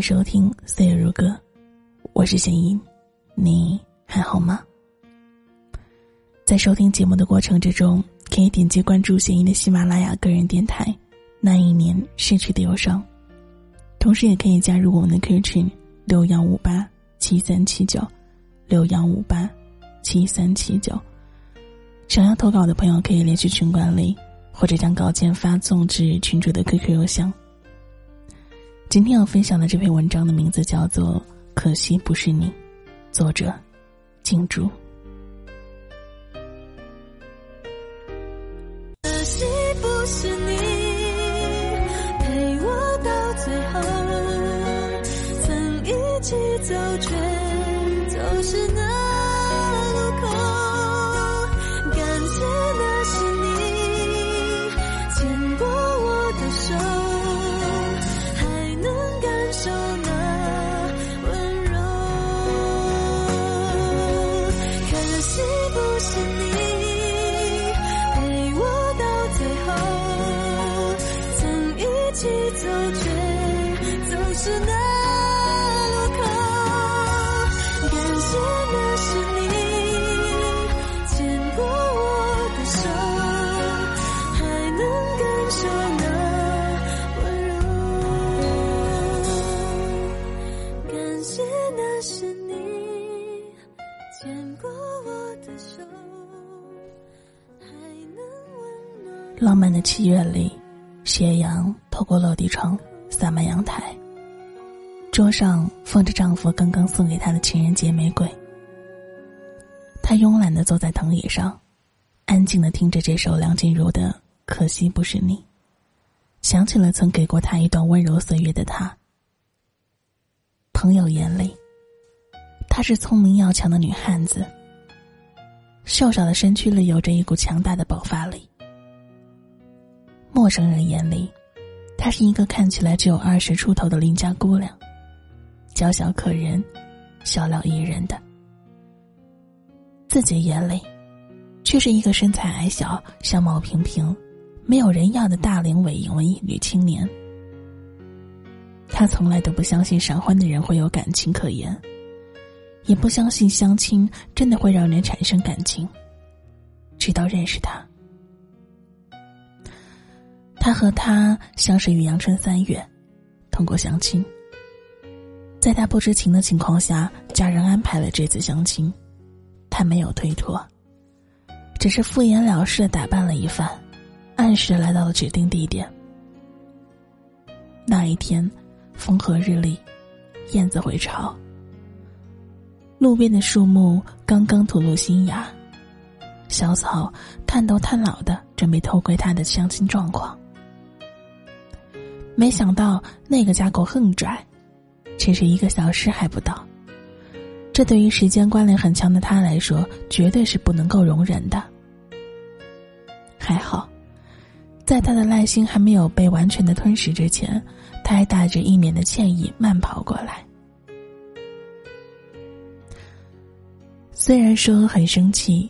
收听《岁月如歌》，我是弦音，你还好吗？在收听节目的过程之中，可以点击关注弦音的喜马拉雅个人电台《那一年逝去的忧伤》，同时也可以加入我们的 Q 群六幺五八七三七九六幺五八七三七九。想要投稿的朋友可以联系群管理，或者将稿件发送至群主的 QQ 邮箱。今天要分享的这篇文章的名字叫做《可惜不是你》，作者静竹。可惜不是你陪我到最后，曾一起走却浪漫的七月里，斜阳透过落地窗洒满阳台。桌上放着丈夫刚刚送给她的情人节玫瑰。她慵懒的坐在藤椅上，安静的听着这首梁静茹的《可惜不是你》，想起了曾给过她一段温柔岁月的他。朋友眼里，她是聪明要强的女汉子。瘦小的身躯里有着一股强大的爆发力。陌生人眼里，她是一个看起来只有二十出头的邻家姑娘，娇小可人，笑料宜人的。自己眼里，却是一个身材矮小、相貌平平、没有人要的大龄伪文艺女青年。她从来都不相信闪婚的人会有感情可言，也不相信相亲真的会让人产生感情。直到认识他。他和她相识于阳春三月，通过相亲。在他不知情的情况下，家人安排了这次相亲，他没有推脱，只是敷衍了事的打扮了一番，按时来到了指定地点。那一天，风和日丽，燕子回巢，路边的树木刚刚吐露新芽，小草探头探脑的准备偷窥他的相亲状况。没想到那个家狗横拽，只是一个小时还不到。这对于时间观念很强的他来说，绝对是不能够容忍的。还好，在他的耐心还没有被完全的吞噬之前，他还带着一脸的歉意慢跑过来。虽然说很生气，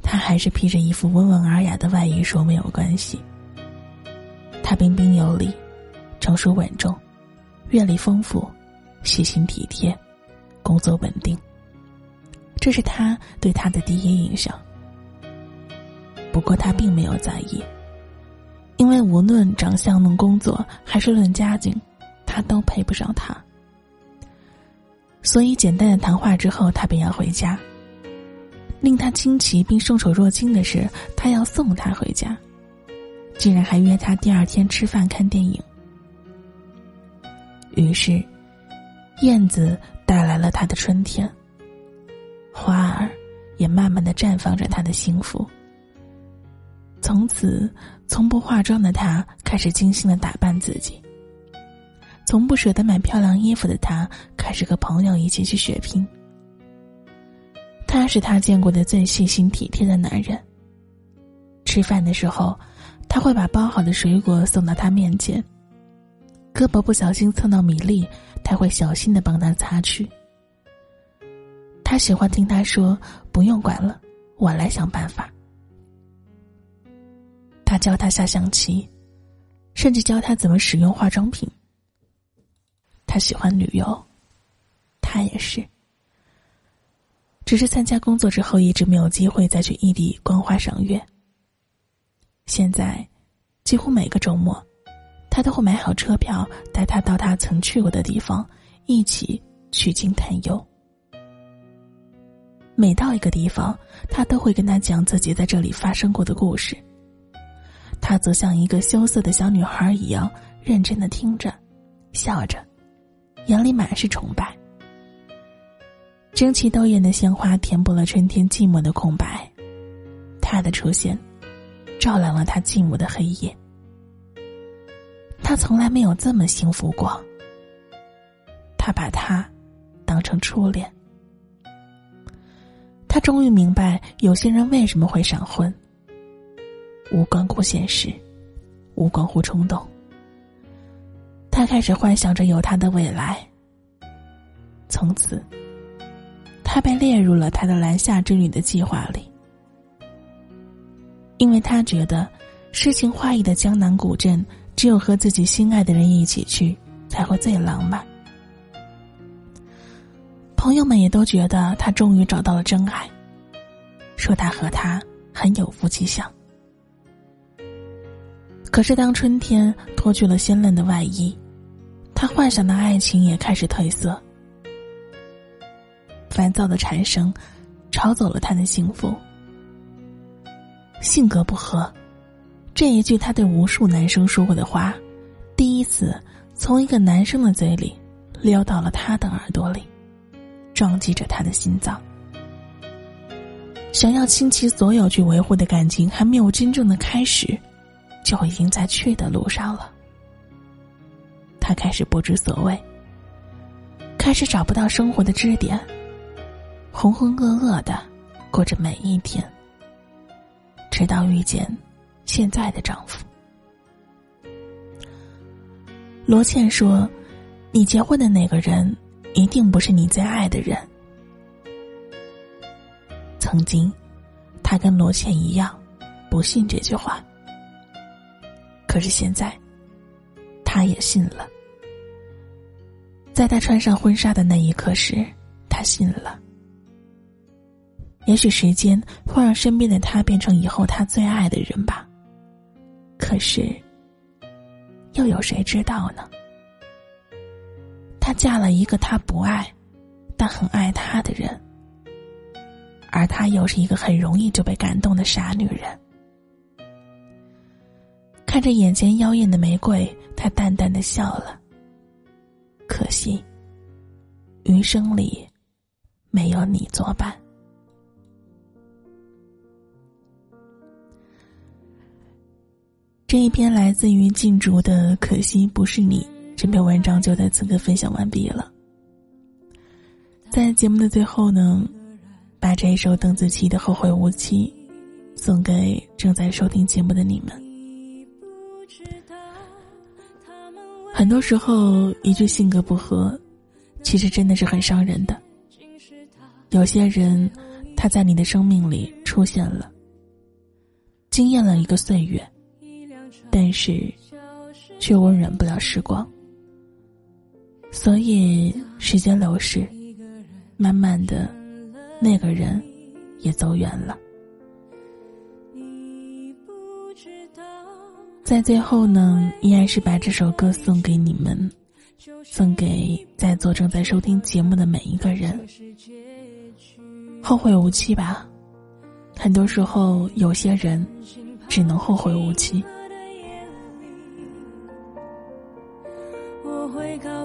他还是披着一副温文尔雅的外衣说没有关系。他彬彬有礼。成熟稳重，阅历丰富，细心体贴，工作稳定。这是他对他的第一印象。不过他并没有在意，因为无论长相、论工作，还是论家境，他都配不上他。所以简单的谈话之后，他便要回家。令他惊奇并受宠若惊的是，他要送他回家，竟然还约他第二天吃饭看电影。于是，燕子带来了他的春天。花儿也慢慢的绽放着他的幸福。从此，从不化妆的他开始精心的打扮自己。从不舍得买漂亮衣服的他开始和朋友一起去血拼。他是他见过的最细心体贴的男人。吃饭的时候，他会把包好的水果送到他面前。胳膊不小心蹭到米粒，他会小心的帮他擦去。他喜欢听他说：“不用管了，我来想办法。”他教他下象棋，甚至教他怎么使用化妆品。他喜欢旅游，他也是。只是参加工作之后，一直没有机会再去异地观花赏月。现在，几乎每个周末，他都会买好车票，带他到他曾去过的地方，一起取经探幽。每到一个地方，他都会跟他讲自己在这里发生过的故事。他则像一个羞涩的小女孩一样，认真的听着，笑着，眼里满是崇拜。争奇斗艳的鲜花填补了春天寂寞的空白，他的出现，照亮了他寂寞的黑夜。他从来没有这么幸福过。他把他当成初恋。他终于明白，有些人为什么会闪婚。无关乎现实，无关乎冲动。他开始幻想着有他的未来。从此，他被列入了他的南下之旅的计划里，因为他觉得诗情画意的江南古镇，只有和自己心爱的人一起去，才会最浪漫。朋友们也都觉得他终于找到了真爱，说他和他很有夫妻相。可是当春天脱去了鲜嫩的外衣，他幻想的爱情也开始褪色。烦躁的蝉声，吵走了他的幸福。性格不合，这一句他对无数男生说过的话，第一次从一个男生的嘴里溜到了他的耳朵里。撞击着他的心脏，想要倾其所有去维护的感情，还没有真正的开始，就已经在去的路上了。他开始不知所谓，开始找不到生活的支点，浑浑噩噩的过着每一天，直到遇见现在的丈夫。罗茜说：“你结婚的那个人。”一定不是你最爱的人。曾经，他跟罗茜一样，不信这句话。可是现在，他也信了。在他穿上婚纱的那一刻时，他信了。也许时间会让身边的他变成以后他最爱的人吧。可是，又有谁知道呢？她嫁了一个她不爱，但很爱他的人，而她又是一个很容易就被感动的傻女人。看着眼前妖艳的玫瑰，她淡淡的笑了。可惜，余生里没有你作伴。这一篇来自于静竹的《可惜不是你》。这篇文章就在此刻分享完毕了。在节目的最后呢，把这一首邓紫棋的《后会无期》送给正在收听节目的你们。很多时候，一句性格不合，其实真的是很伤人的。有些人，他在你的生命里出现了，惊艳了一个岁月，但是，却温暖不了时光。所以，时间流逝，慢慢的，那个人也走远了。在最后呢，依然是把这首歌送给你们，送给在座正在收听节目的每一个人。后会无期吧，很多时候，有些人只能后会无期。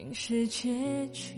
竟是结局。